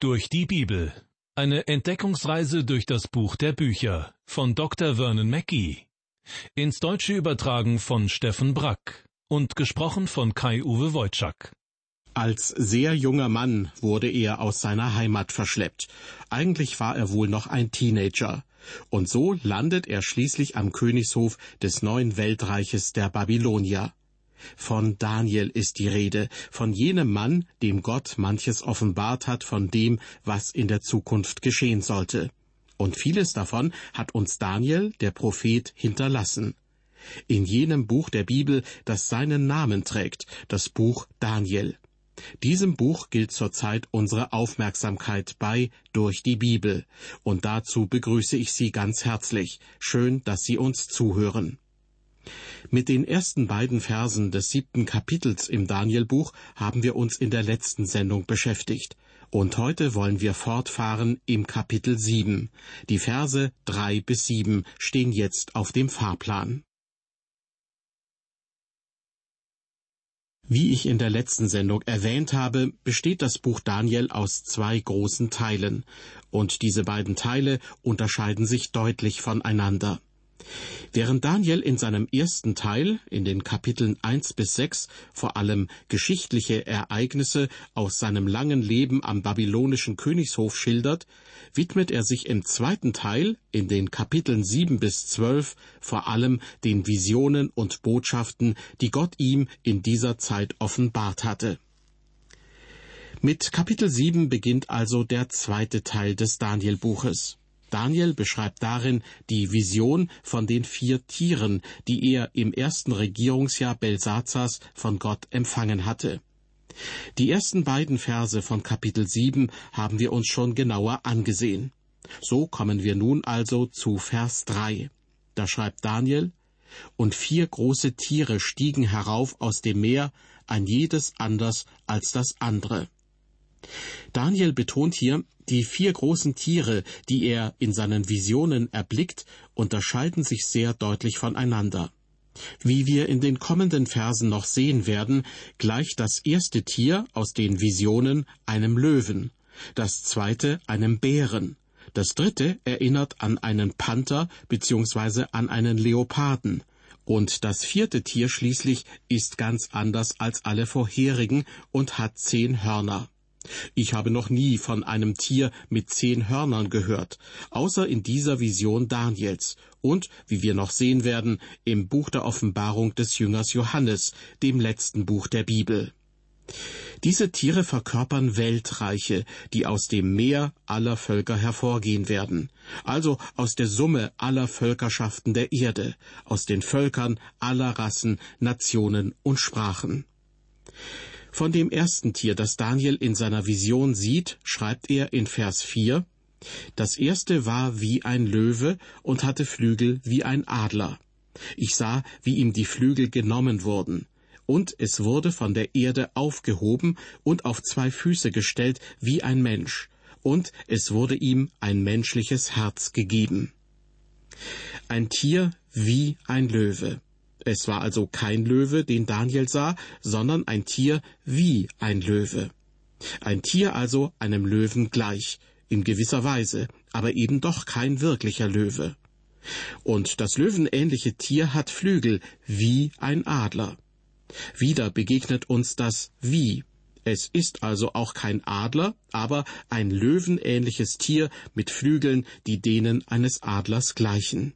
Durch die Bibel. Eine Entdeckungsreise durch das Buch der Bücher von Dr. Vernon Mackey. Ins Deutsche übertragen von Steffen Brack und gesprochen von Kai-Uwe Wojczak. Als sehr junger Mann wurde er aus seiner Heimat verschleppt. Eigentlich war er wohl noch ein Teenager. Und so landet er schließlich am Königshof des neuen Weltreiches der Babylonier. Von Daniel ist die Rede, von jenem Mann, dem Gott manches offenbart hat von dem, was in der Zukunft geschehen sollte. Und vieles davon hat uns Daniel, der Prophet, hinterlassen. In jenem Buch der Bibel, das seinen Namen trägt, das Buch Daniel. Diesem Buch gilt zurzeit unsere Aufmerksamkeit bei durch die Bibel, und dazu begrüße ich Sie ganz herzlich. Schön, dass Sie uns zuhören. Mit den ersten beiden Versen des siebten Kapitels im Danielbuch haben wir uns in der letzten Sendung beschäftigt. Und heute wollen wir fortfahren im Kapitel sieben. Die Verse drei bis sieben stehen jetzt auf dem Fahrplan. Wie ich in der letzten Sendung erwähnt habe, besteht das Buch Daniel aus zwei großen Teilen, und diese beiden Teile unterscheiden sich deutlich voneinander. Während Daniel in seinem ersten Teil, in den Kapiteln eins bis sechs, vor allem geschichtliche Ereignisse aus seinem langen Leben am babylonischen Königshof schildert, widmet er sich im zweiten Teil, in den Kapiteln sieben bis zwölf, vor allem den Visionen und Botschaften, die Gott ihm in dieser Zeit offenbart hatte. Mit Kapitel sieben beginnt also der zweite Teil des Danielbuches. Daniel beschreibt darin die Vision von den vier Tieren, die er im ersten Regierungsjahr Belsazars von Gott empfangen hatte. Die ersten beiden Verse von Kapitel 7 haben wir uns schon genauer angesehen. So kommen wir nun also zu Vers 3. Da schreibt Daniel, und vier große Tiere stiegen herauf aus dem Meer, ein jedes anders als das andere. Daniel betont hier, die vier großen Tiere, die er in seinen Visionen erblickt, unterscheiden sich sehr deutlich voneinander. Wie wir in den kommenden Versen noch sehen werden, gleicht das erste Tier aus den Visionen einem Löwen, das zweite einem Bären, das dritte erinnert an einen Panther bzw. an einen Leoparden, und das vierte Tier schließlich ist ganz anders als alle vorherigen und hat zehn Hörner. Ich habe noch nie von einem Tier mit zehn Hörnern gehört, außer in dieser Vision Daniels und, wie wir noch sehen werden, im Buch der Offenbarung des Jüngers Johannes, dem letzten Buch der Bibel. Diese Tiere verkörpern Weltreiche, die aus dem Meer aller Völker hervorgehen werden, also aus der Summe aller Völkerschaften der Erde, aus den Völkern aller Rassen, Nationen und Sprachen. Von dem ersten Tier, das Daniel in seiner Vision sieht, schreibt er in Vers 4, Das erste war wie ein Löwe und hatte Flügel wie ein Adler. Ich sah, wie ihm die Flügel genommen wurden, und es wurde von der Erde aufgehoben und auf zwei Füße gestellt wie ein Mensch, und es wurde ihm ein menschliches Herz gegeben. Ein Tier wie ein Löwe. Es war also kein Löwe, den Daniel sah, sondern ein Tier wie ein Löwe. Ein Tier also einem Löwen gleich, in gewisser Weise, aber eben doch kein wirklicher Löwe. Und das löwenähnliche Tier hat Flügel wie ein Adler. Wieder begegnet uns das wie. Es ist also auch kein Adler, aber ein löwenähnliches Tier mit Flügeln, die denen eines Adlers gleichen.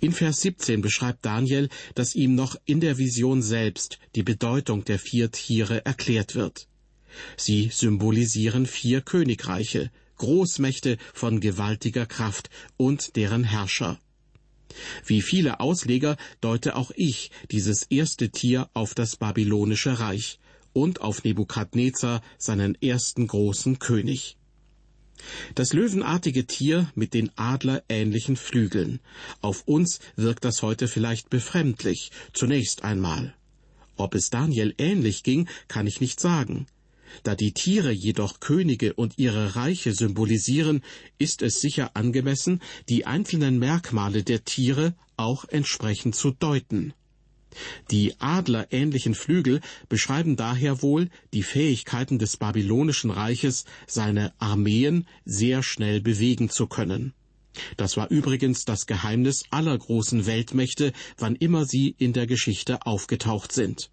In Vers 17 beschreibt Daniel, dass ihm noch in der Vision selbst die Bedeutung der vier Tiere erklärt wird. Sie symbolisieren vier Königreiche, Großmächte von gewaltiger Kraft und deren Herrscher. Wie viele Ausleger deute auch ich dieses erste Tier auf das babylonische Reich und auf Nebukadnezar, seinen ersten großen König. Das löwenartige Tier mit den adlerähnlichen Flügeln. Auf uns wirkt das heute vielleicht befremdlich, zunächst einmal. Ob es Daniel ähnlich ging, kann ich nicht sagen. Da die Tiere jedoch Könige und ihre Reiche symbolisieren, ist es sicher angemessen, die einzelnen Merkmale der Tiere auch entsprechend zu deuten. Die adlerähnlichen Flügel beschreiben daher wohl die Fähigkeiten des babylonischen Reiches, seine Armeen sehr schnell bewegen zu können. Das war übrigens das Geheimnis aller großen Weltmächte, wann immer sie in der Geschichte aufgetaucht sind.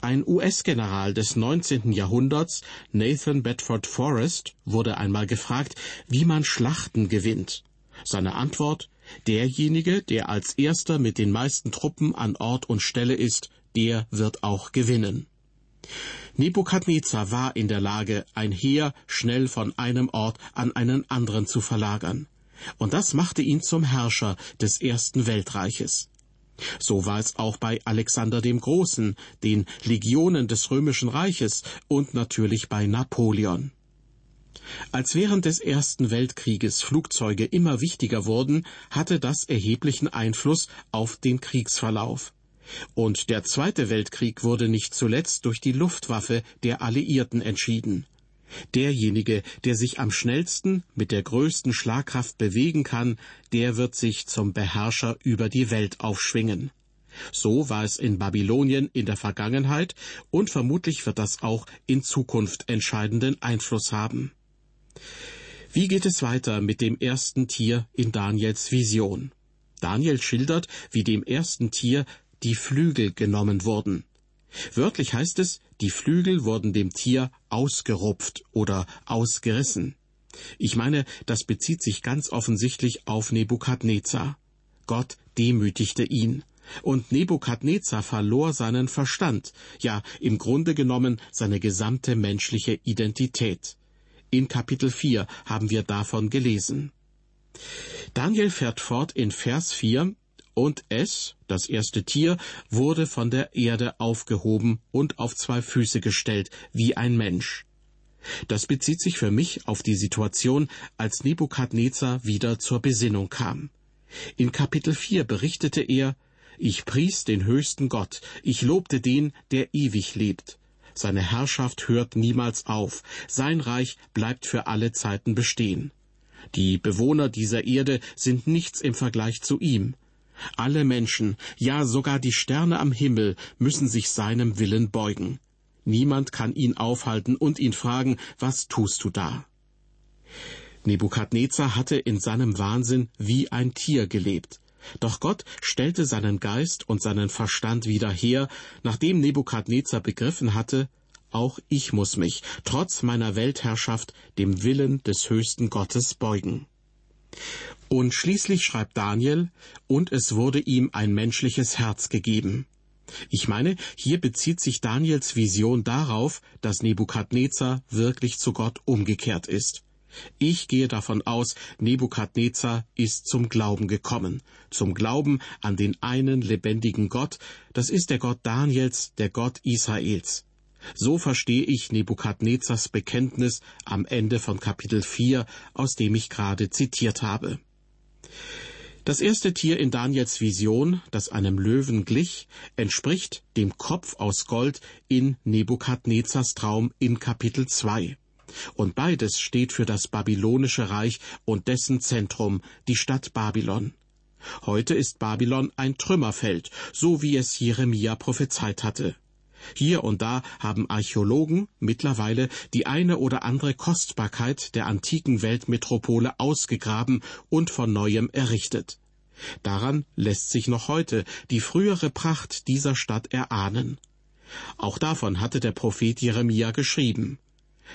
Ein US-General des 19. Jahrhunderts, Nathan Bedford Forrest, wurde einmal gefragt, wie man Schlachten gewinnt. Seine Antwort Derjenige, der als erster mit den meisten Truppen an Ort und Stelle ist, der wird auch gewinnen. Nebukadnezar war in der Lage, ein Heer schnell von einem Ort an einen anderen zu verlagern. Und das machte ihn zum Herrscher des ersten Weltreiches. So war es auch bei Alexander dem Großen, den Legionen des römischen Reiches und natürlich bei Napoleon. Als während des Ersten Weltkrieges Flugzeuge immer wichtiger wurden, hatte das erheblichen Einfluss auf den Kriegsverlauf. Und der Zweite Weltkrieg wurde nicht zuletzt durch die Luftwaffe der Alliierten entschieden. Derjenige, der sich am schnellsten mit der größten Schlagkraft bewegen kann, der wird sich zum Beherrscher über die Welt aufschwingen. So war es in Babylonien in der Vergangenheit und vermutlich wird das auch in Zukunft entscheidenden Einfluss haben. Wie geht es weiter mit dem ersten Tier in Daniels Vision? Daniel schildert, wie dem ersten Tier die Flügel genommen wurden. Wörtlich heißt es, die Flügel wurden dem Tier ausgerupft oder ausgerissen. Ich meine, das bezieht sich ganz offensichtlich auf Nebukadnezar. Gott demütigte ihn. Und Nebukadnezar verlor seinen Verstand, ja im Grunde genommen seine gesamte menschliche Identität. In Kapitel 4 haben wir davon gelesen. Daniel fährt fort in Vers 4, und es, das erste Tier, wurde von der Erde aufgehoben und auf zwei Füße gestellt, wie ein Mensch. Das bezieht sich für mich auf die Situation, als Nebukadnezar wieder zur Besinnung kam. In Kapitel 4 berichtete er, ich pries den höchsten Gott, ich lobte den, der ewig lebt. Seine Herrschaft hört niemals auf, sein Reich bleibt für alle Zeiten bestehen. Die Bewohner dieser Erde sind nichts im Vergleich zu ihm. Alle Menschen, ja sogar die Sterne am Himmel, müssen sich seinem Willen beugen. Niemand kann ihn aufhalten und ihn fragen, was tust du da? Nebukadnezar hatte in seinem Wahnsinn wie ein Tier gelebt. Doch Gott stellte seinen Geist und seinen Verstand wieder her, nachdem Nebukadnezar begriffen hatte, auch ich muss mich, trotz meiner Weltherrschaft, dem Willen des höchsten Gottes beugen. Und schließlich schreibt Daniel, und es wurde ihm ein menschliches Herz gegeben. Ich meine, hier bezieht sich Daniels Vision darauf, dass Nebukadnezar wirklich zu Gott umgekehrt ist. Ich gehe davon aus, Nebukadnezar ist zum Glauben gekommen, zum Glauben an den einen lebendigen Gott, das ist der Gott Daniels, der Gott Israels. So verstehe ich Nebukadnezars Bekenntnis am Ende von Kapitel 4, aus dem ich gerade zitiert habe. Das erste Tier in Daniels Vision, das einem Löwen glich, entspricht dem Kopf aus Gold in Nebukadnezars Traum in Kapitel 2. Und beides steht für das babylonische Reich und dessen Zentrum, die Stadt Babylon. Heute ist Babylon ein Trümmerfeld, so wie es Jeremia prophezeit hatte. Hier und da haben Archäologen mittlerweile die eine oder andere Kostbarkeit der antiken Weltmetropole ausgegraben und von neuem errichtet. Daran lässt sich noch heute die frühere Pracht dieser Stadt erahnen. Auch davon hatte der Prophet Jeremia geschrieben.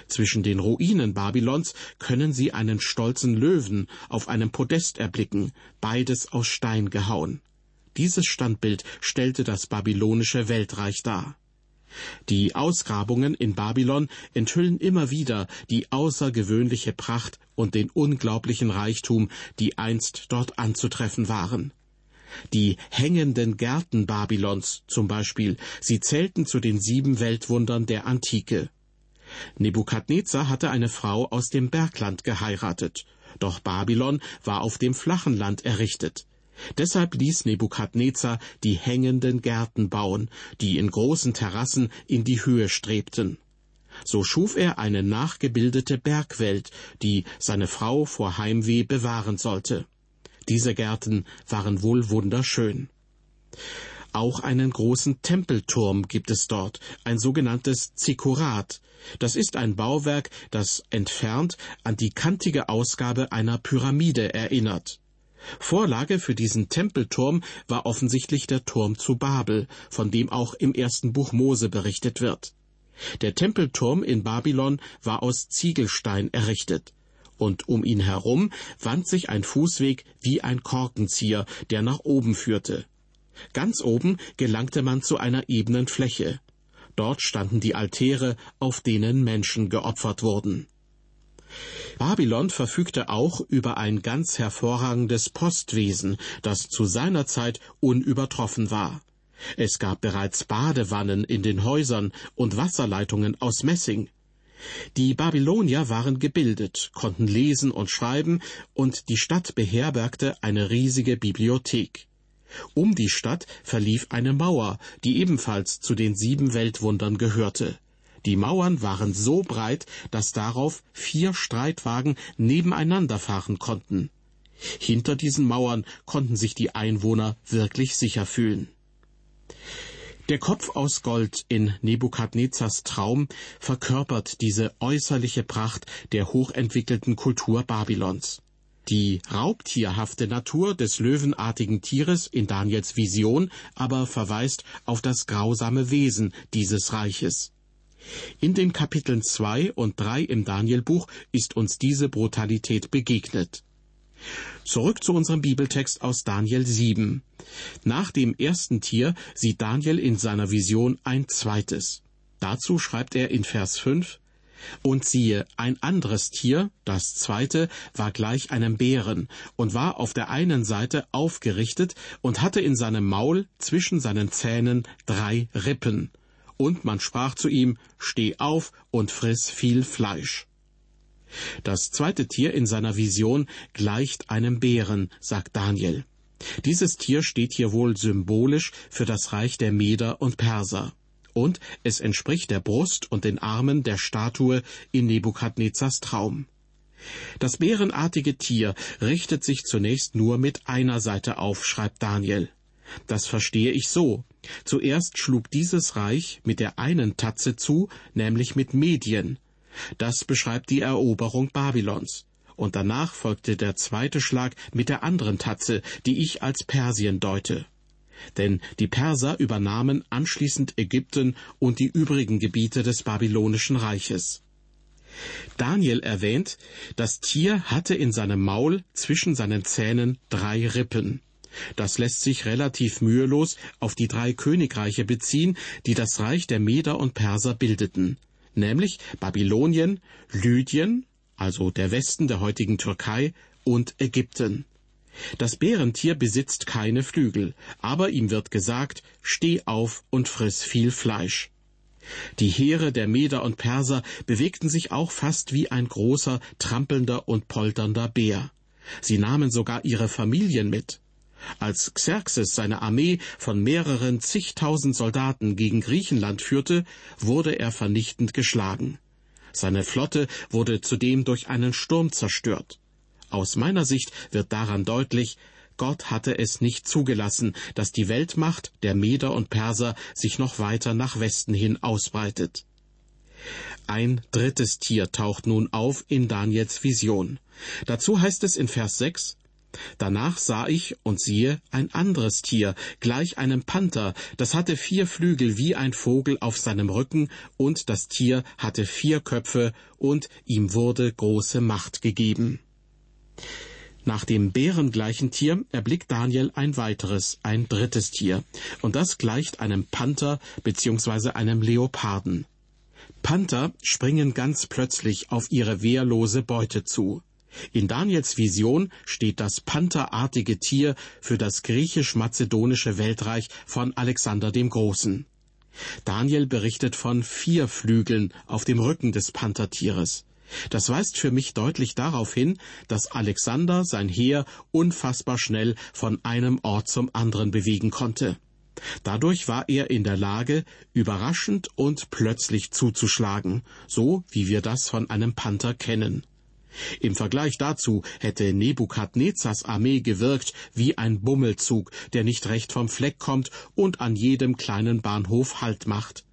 Zwischen den Ruinen Babylons können Sie einen stolzen Löwen auf einem Podest erblicken, beides aus Stein gehauen. Dieses Standbild stellte das babylonische Weltreich dar. Die Ausgrabungen in Babylon enthüllen immer wieder die außergewöhnliche Pracht und den unglaublichen Reichtum, die einst dort anzutreffen waren. Die hängenden Gärten Babylons zum Beispiel, sie zählten zu den sieben Weltwundern der Antike. Nebukadnezar hatte eine Frau aus dem Bergland geheiratet, doch Babylon war auf dem flachen Land errichtet. Deshalb ließ Nebukadnezar die hängenden Gärten bauen, die in großen Terrassen in die Höhe strebten. So schuf er eine nachgebildete Bergwelt, die seine Frau vor Heimweh bewahren sollte. Diese Gärten waren wohl wunderschön. Auch einen großen Tempelturm gibt es dort, ein sogenanntes Zikkurat. Das ist ein Bauwerk, das entfernt an die kantige Ausgabe einer Pyramide erinnert. Vorlage für diesen Tempelturm war offensichtlich der Turm zu Babel, von dem auch im ersten Buch Mose berichtet wird. Der Tempelturm in Babylon war aus Ziegelstein errichtet, und um ihn herum wand sich ein Fußweg wie ein Korkenzieher, der nach oben führte. Ganz oben gelangte man zu einer ebenen Fläche. Dort standen die Altäre, auf denen Menschen geopfert wurden. Babylon verfügte auch über ein ganz hervorragendes Postwesen, das zu seiner Zeit unübertroffen war. Es gab bereits Badewannen in den Häusern und Wasserleitungen aus Messing. Die Babylonier waren gebildet, konnten lesen und schreiben, und die Stadt beherbergte eine riesige Bibliothek. Um die Stadt verlief eine Mauer, die ebenfalls zu den sieben Weltwundern gehörte. Die Mauern waren so breit, dass darauf vier Streitwagen nebeneinander fahren konnten. Hinter diesen Mauern konnten sich die Einwohner wirklich sicher fühlen. Der Kopf aus Gold in Nebukadnezars Traum verkörpert diese äußerliche Pracht der hochentwickelten Kultur Babylons. Die raubtierhafte Natur des löwenartigen Tieres in Daniels Vision aber verweist auf das grausame Wesen dieses Reiches. In den Kapiteln zwei und drei im Danielbuch ist uns diese Brutalität begegnet. Zurück zu unserem Bibeltext aus Daniel 7. Nach dem ersten Tier sieht Daniel in seiner Vision ein zweites. Dazu schreibt er in Vers 5, und siehe, ein anderes Tier, das zweite, war gleich einem Bären und war auf der einen Seite aufgerichtet und hatte in seinem Maul zwischen seinen Zähnen drei Rippen. Und man sprach zu ihm, Steh auf und friss viel Fleisch. Das zweite Tier in seiner Vision gleicht einem Bären, sagt Daniel. Dieses Tier steht hier wohl symbolisch für das Reich der Meder und Perser. Und es entspricht der Brust und den Armen der Statue in Nebukadnezars Traum. Das bärenartige Tier richtet sich zunächst nur mit einer Seite auf, schreibt Daniel. Das verstehe ich so. Zuerst schlug dieses Reich mit der einen Tatze zu, nämlich mit Medien, das beschreibt die Eroberung Babylons. Und danach folgte der zweite Schlag mit der anderen Tatze, die ich als Persien deute. Denn die Perser übernahmen anschließend Ägypten und die übrigen Gebiete des babylonischen Reiches. Daniel erwähnt, das Tier hatte in seinem Maul zwischen seinen Zähnen drei Rippen. Das lässt sich relativ mühelos auf die drei Königreiche beziehen, die das Reich der Meder und Perser bildeten nämlich Babylonien, Lydien, also der Westen der heutigen Türkei, und Ägypten. Das Bärentier besitzt keine Flügel, aber ihm wird gesagt, steh auf und friss viel Fleisch. Die Heere der Meder und Perser bewegten sich auch fast wie ein großer, trampelnder und polternder Bär. Sie nahmen sogar ihre Familien mit. Als Xerxes seine Armee von mehreren zigtausend Soldaten gegen Griechenland führte, wurde er vernichtend geschlagen. Seine Flotte wurde zudem durch einen Sturm zerstört. Aus meiner Sicht wird daran deutlich, Gott hatte es nicht zugelassen, dass die Weltmacht der Meder und Perser sich noch weiter nach Westen hin ausbreitet. Ein drittes Tier taucht nun auf in Daniels Vision. Dazu heißt es in Vers 6, Danach sah ich und siehe ein anderes Tier, gleich einem Panther, das hatte vier Flügel wie ein Vogel auf seinem Rücken, und das Tier hatte vier Köpfe, und ihm wurde große Macht gegeben. Nach dem bärengleichen Tier erblickt Daniel ein weiteres, ein drittes Tier, und das gleicht einem Panther bzw. einem Leoparden. Panther springen ganz plötzlich auf ihre wehrlose Beute zu. In Daniels Vision steht das pantherartige Tier für das griechisch-mazedonische Weltreich von Alexander dem Großen. Daniel berichtet von vier Flügeln auf dem Rücken des Panthertieres. Das weist für mich deutlich darauf hin, dass Alexander sein Heer unfassbar schnell von einem Ort zum anderen bewegen konnte. Dadurch war er in der Lage, überraschend und plötzlich zuzuschlagen, so wie wir das von einem Panther kennen. Im Vergleich dazu hätte Nebukadnezars Armee gewirkt wie ein Bummelzug, der nicht recht vom Fleck kommt und an jedem kleinen Bahnhof Halt macht.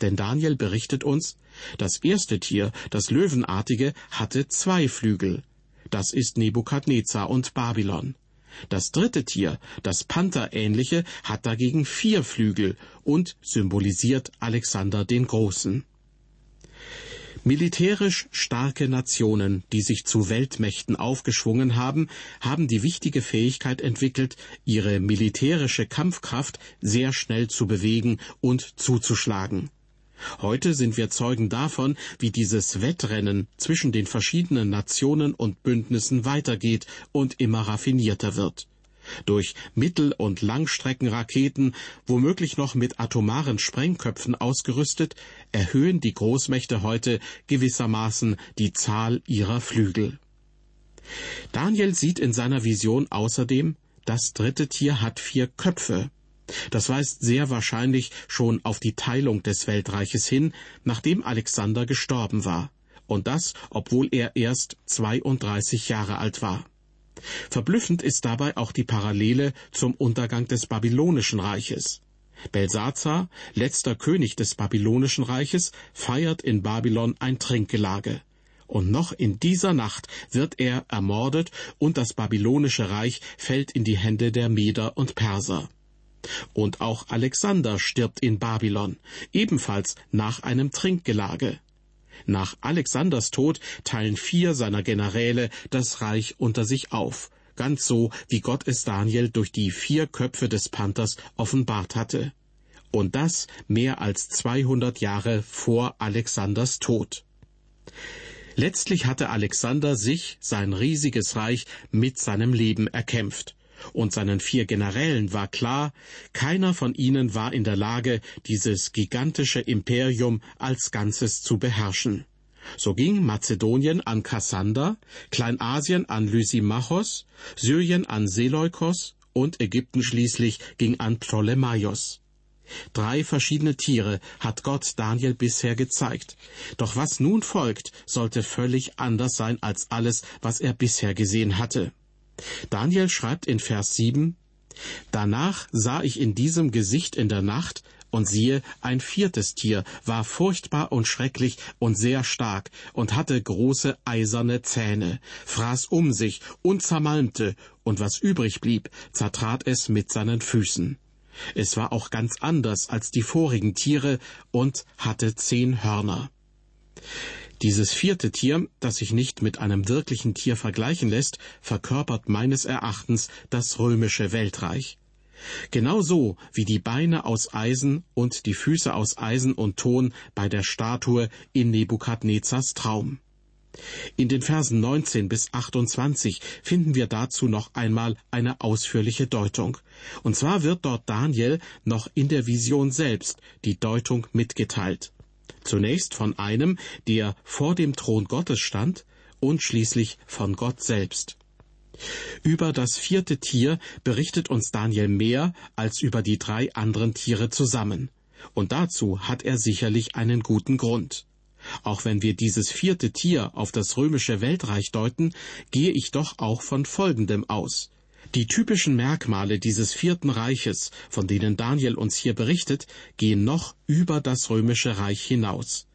Denn Daniel berichtet uns, das erste Tier, das Löwenartige, hatte zwei Flügel. Das ist Nebukadnezar und Babylon. Das dritte Tier, das Pantherähnliche, hat dagegen vier Flügel und symbolisiert Alexander den Großen. Militärisch starke Nationen, die sich zu Weltmächten aufgeschwungen haben, haben die wichtige Fähigkeit entwickelt, ihre militärische Kampfkraft sehr schnell zu bewegen und zuzuschlagen. Heute sind wir Zeugen davon, wie dieses Wettrennen zwischen den verschiedenen Nationen und Bündnissen weitergeht und immer raffinierter wird. Durch Mittel- und Langstreckenraketen, womöglich noch mit atomaren Sprengköpfen ausgerüstet, erhöhen die Großmächte heute gewissermaßen die Zahl ihrer Flügel. Daniel sieht in seiner Vision außerdem, das dritte Tier hat vier Köpfe. Das weist sehr wahrscheinlich schon auf die Teilung des Weltreiches hin, nachdem Alexander gestorben war. Und das, obwohl er erst 32 Jahre alt war. Verblüffend ist dabei auch die Parallele zum Untergang des Babylonischen Reiches. Belsazar, letzter König des Babylonischen Reiches, feiert in Babylon ein Trinkgelage. Und noch in dieser Nacht wird er ermordet und das babylonische Reich fällt in die Hände der Meder und Perser. Und auch Alexander stirbt in Babylon, ebenfalls nach einem Trinkgelage. Nach Alexanders Tod teilen vier seiner Generäle das Reich unter sich auf, ganz so, wie Gott es Daniel durch die vier Köpfe des Panthers offenbart hatte. Und das mehr als 200 Jahre vor Alexanders Tod. Letztlich hatte Alexander sich sein riesiges Reich mit seinem Leben erkämpft und seinen vier Generälen war klar, keiner von ihnen war in der Lage, dieses gigantische Imperium als Ganzes zu beherrschen. So ging Mazedonien an Kassander, Kleinasien an Lysimachos, Syrien an Seleukos und Ägypten schließlich ging an Ptolemaios. Drei verschiedene Tiere hat Gott Daniel bisher gezeigt. Doch was nun folgt, sollte völlig anders sein als alles, was er bisher gesehen hatte. Daniel schreibt in Vers 7, Danach sah ich in diesem Gesicht in der Nacht, und siehe, ein viertes Tier war furchtbar und schrecklich und sehr stark und hatte große eiserne Zähne, fraß um sich und zermalmte, und was übrig blieb, zertrat es mit seinen Füßen. Es war auch ganz anders als die vorigen Tiere und hatte zehn Hörner. Dieses vierte Tier, das sich nicht mit einem wirklichen Tier vergleichen lässt, verkörpert meines Erachtens das römische Weltreich. Genauso wie die Beine aus Eisen und die Füße aus Eisen und Ton bei der Statue in Nebukadnezars Traum. In den Versen 19 bis 28 finden wir dazu noch einmal eine ausführliche Deutung. Und zwar wird dort Daniel noch in der Vision selbst die Deutung mitgeteilt. Zunächst von einem, der vor dem Thron Gottes stand, und schließlich von Gott selbst. Über das vierte Tier berichtet uns Daniel mehr als über die drei anderen Tiere zusammen. Und dazu hat er sicherlich einen guten Grund. Auch wenn wir dieses vierte Tier auf das römische Weltreich deuten, gehe ich doch auch von Folgendem aus. Die typischen Merkmale dieses vierten Reiches, von denen Daniel uns hier berichtet, gehen noch über das römische Reich hinaus.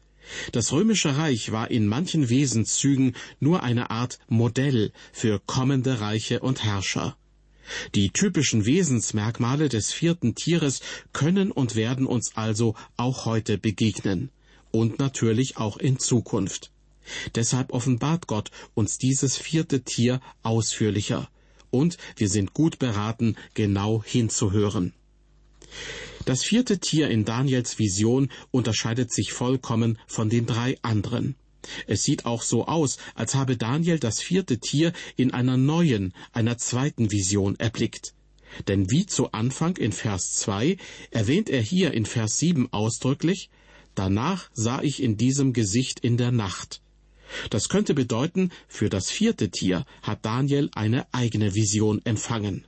Das römische Reich war in manchen Wesenszügen nur eine Art Modell für kommende Reiche und Herrscher. Die typischen Wesensmerkmale des vierten Tieres können und werden uns also auch heute begegnen und natürlich auch in Zukunft. Deshalb offenbart Gott uns dieses vierte Tier ausführlicher und wir sind gut beraten, genau hinzuhören. Das vierte Tier in Daniels Vision unterscheidet sich vollkommen von den drei anderen. Es sieht auch so aus, als habe Daniel das vierte Tier in einer neuen, einer zweiten Vision erblickt. Denn wie zu Anfang in Vers 2 erwähnt er hier in Vers 7 ausdrücklich, Danach sah ich in diesem Gesicht in der Nacht. Das könnte bedeuten, für das vierte Tier hat Daniel eine eigene Vision empfangen.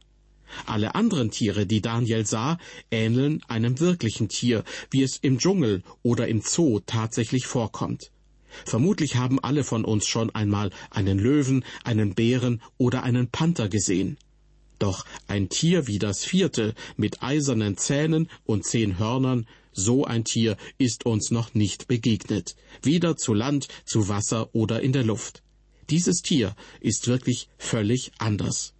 Alle anderen Tiere, die Daniel sah, ähneln einem wirklichen Tier, wie es im Dschungel oder im Zoo tatsächlich vorkommt. Vermutlich haben alle von uns schon einmal einen Löwen, einen Bären oder einen Panther gesehen. Doch ein Tier wie das vierte, mit eisernen Zähnen und zehn Hörnern, so ein Tier ist uns noch nicht begegnet, weder zu Land, zu Wasser oder in der Luft. Dieses Tier ist wirklich völlig anders.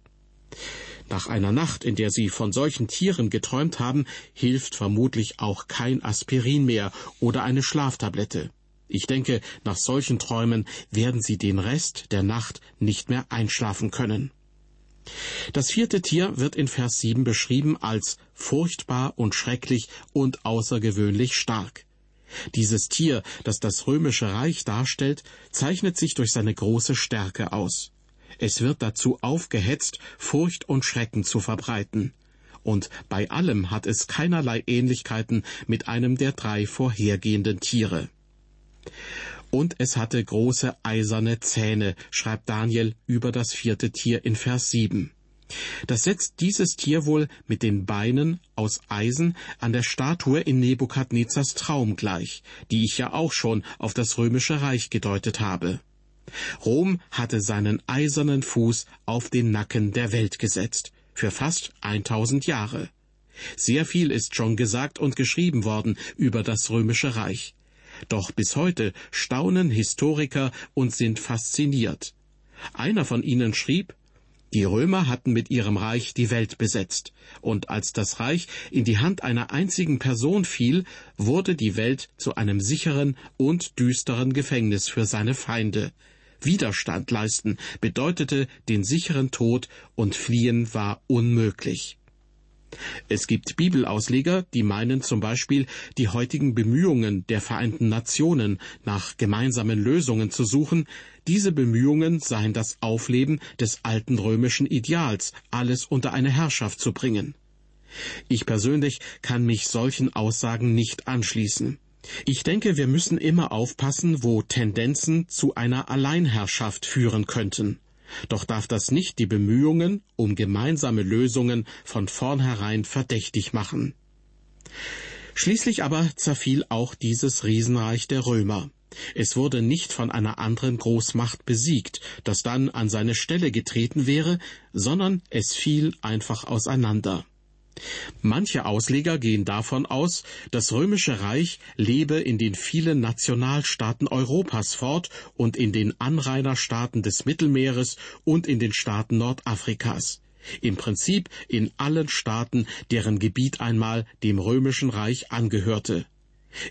Nach einer Nacht, in der Sie von solchen Tieren geträumt haben, hilft vermutlich auch kein Aspirin mehr oder eine Schlaftablette. Ich denke, nach solchen Träumen werden Sie den Rest der Nacht nicht mehr einschlafen können. Das vierte Tier wird in Vers 7 beschrieben als furchtbar und schrecklich und außergewöhnlich stark. Dieses Tier, das das römische Reich darstellt, zeichnet sich durch seine große Stärke aus. Es wird dazu aufgehetzt, Furcht und Schrecken zu verbreiten. Und bei allem hat es keinerlei Ähnlichkeiten mit einem der drei vorhergehenden Tiere. Und es hatte große eiserne Zähne, schreibt Daniel über das vierte Tier in Vers 7. Das setzt dieses Tier wohl mit den Beinen aus Eisen an der Statue in Nebukadnezars Traum gleich, die ich ja auch schon auf das römische Reich gedeutet habe. Rom hatte seinen eisernen Fuß auf den Nacken der Welt gesetzt, für fast 1000 Jahre. Sehr viel ist schon gesagt und geschrieben worden über das römische Reich. Doch bis heute staunen Historiker und sind fasziniert. Einer von ihnen schrieb, die Römer hatten mit ihrem Reich die Welt besetzt, und als das Reich in die Hand einer einzigen Person fiel, wurde die Welt zu einem sicheren und düsteren Gefängnis für seine Feinde. Widerstand leisten bedeutete den sicheren Tod und fliehen war unmöglich. Es gibt Bibelausleger, die meinen zum Beispiel, die heutigen Bemühungen der Vereinten Nationen nach gemeinsamen Lösungen zu suchen, diese Bemühungen seien das Aufleben des alten römischen Ideals, alles unter eine Herrschaft zu bringen. Ich persönlich kann mich solchen Aussagen nicht anschließen. Ich denke, wir müssen immer aufpassen, wo Tendenzen zu einer Alleinherrschaft führen könnten. Doch darf das nicht die Bemühungen um gemeinsame Lösungen von vornherein verdächtig machen. Schließlich aber zerfiel auch dieses Riesenreich der Römer. Es wurde nicht von einer anderen Großmacht besiegt, das dann an seine Stelle getreten wäre, sondern es fiel einfach auseinander. Manche Ausleger gehen davon aus, das römische Reich lebe in den vielen Nationalstaaten Europas fort und in den Anrainerstaaten des Mittelmeeres und in den Staaten Nordafrikas. Im Prinzip in allen Staaten, deren Gebiet einmal dem römischen Reich angehörte.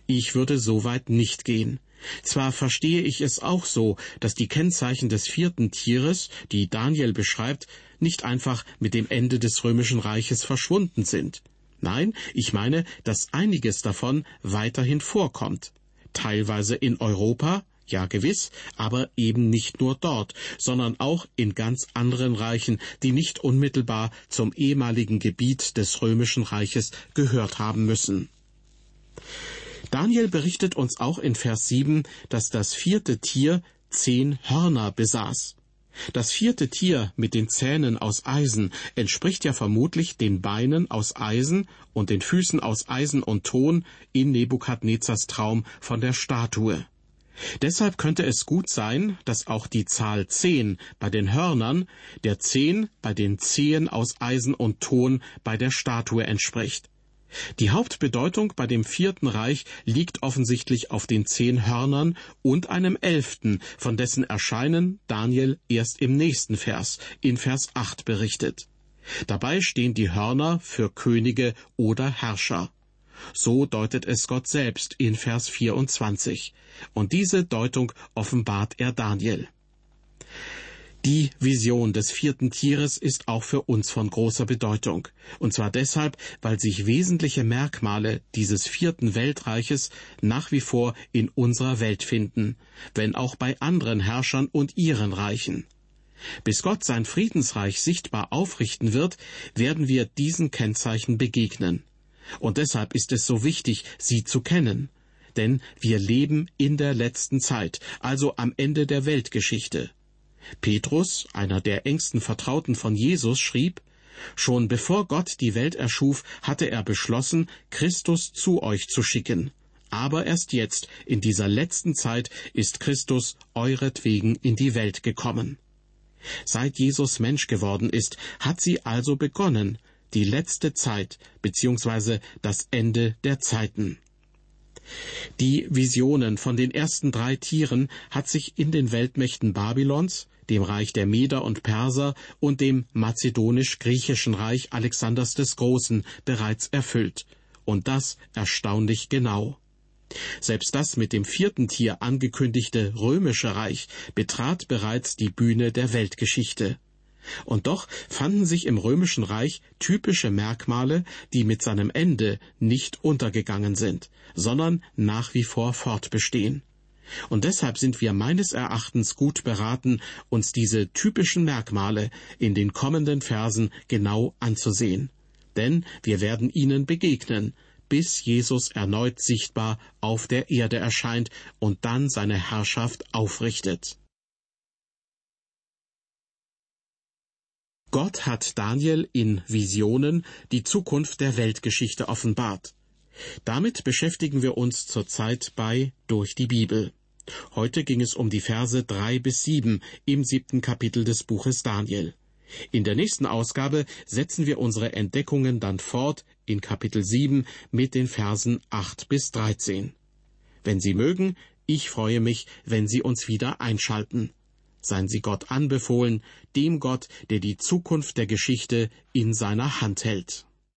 Ich würde so weit nicht gehen. Zwar verstehe ich es auch so, dass die Kennzeichen des vierten Tieres, die Daniel beschreibt, nicht einfach mit dem Ende des römischen Reiches verschwunden sind. Nein, ich meine, dass einiges davon weiterhin vorkommt. Teilweise in Europa, ja gewiss, aber eben nicht nur dort, sondern auch in ganz anderen Reichen, die nicht unmittelbar zum ehemaligen Gebiet des römischen Reiches gehört haben müssen. Daniel berichtet uns auch in Vers 7, dass das vierte Tier zehn Hörner besaß. Das vierte Tier mit den Zähnen aus Eisen entspricht ja vermutlich den Beinen aus Eisen und den Füßen aus Eisen und Ton in Nebukadnezars Traum von der Statue. Deshalb könnte es gut sein, dass auch die Zahl zehn bei den Hörnern der zehn bei den Zehen aus Eisen und Ton bei der Statue entspricht. Die Hauptbedeutung bei dem Vierten Reich liegt offensichtlich auf den zehn Hörnern und einem elften, von dessen Erscheinen Daniel erst im nächsten Vers, in Vers 8 berichtet. Dabei stehen die Hörner für Könige oder Herrscher. So deutet es Gott selbst in Vers 24. Und diese Deutung offenbart er Daniel. Die Vision des vierten Tieres ist auch für uns von großer Bedeutung. Und zwar deshalb, weil sich wesentliche Merkmale dieses vierten Weltreiches nach wie vor in unserer Welt finden, wenn auch bei anderen Herrschern und ihren Reichen. Bis Gott sein Friedensreich sichtbar aufrichten wird, werden wir diesen Kennzeichen begegnen. Und deshalb ist es so wichtig, sie zu kennen. Denn wir leben in der letzten Zeit, also am Ende der Weltgeschichte. Petrus, einer der engsten Vertrauten von Jesus, schrieb, Schon bevor Gott die Welt erschuf, hatte er beschlossen, Christus zu euch zu schicken. Aber erst jetzt, in dieser letzten Zeit, ist Christus euretwegen in die Welt gekommen. Seit Jesus Mensch geworden ist, hat sie also begonnen, die letzte Zeit bzw. das Ende der Zeiten. Die Visionen von den ersten drei Tieren hat sich in den Weltmächten Babylons, dem Reich der Meder und Perser und dem mazedonisch-griechischen Reich Alexanders des Großen bereits erfüllt. Und das erstaunlich genau. Selbst das mit dem vierten Tier angekündigte römische Reich betrat bereits die Bühne der Weltgeschichte. Und doch fanden sich im römischen Reich typische Merkmale, die mit seinem Ende nicht untergegangen sind, sondern nach wie vor fortbestehen. Und deshalb sind wir meines Erachtens gut beraten, uns diese typischen Merkmale in den kommenden Versen genau anzusehen. Denn wir werden ihnen begegnen, bis Jesus erneut sichtbar auf der Erde erscheint und dann seine Herrschaft aufrichtet. Gott hat Daniel in Visionen die Zukunft der Weltgeschichte offenbart. Damit beschäftigen wir uns zurzeit bei Durch die Bibel. Heute ging es um die Verse drei bis sieben im siebten Kapitel des Buches Daniel. In der nächsten Ausgabe setzen wir unsere Entdeckungen dann fort in Kapitel 7 mit den Versen 8 bis 13. Wenn Sie mögen, ich freue mich, wenn Sie uns wieder einschalten. Seien Sie Gott anbefohlen, dem Gott, der die Zukunft der Geschichte in seiner Hand hält.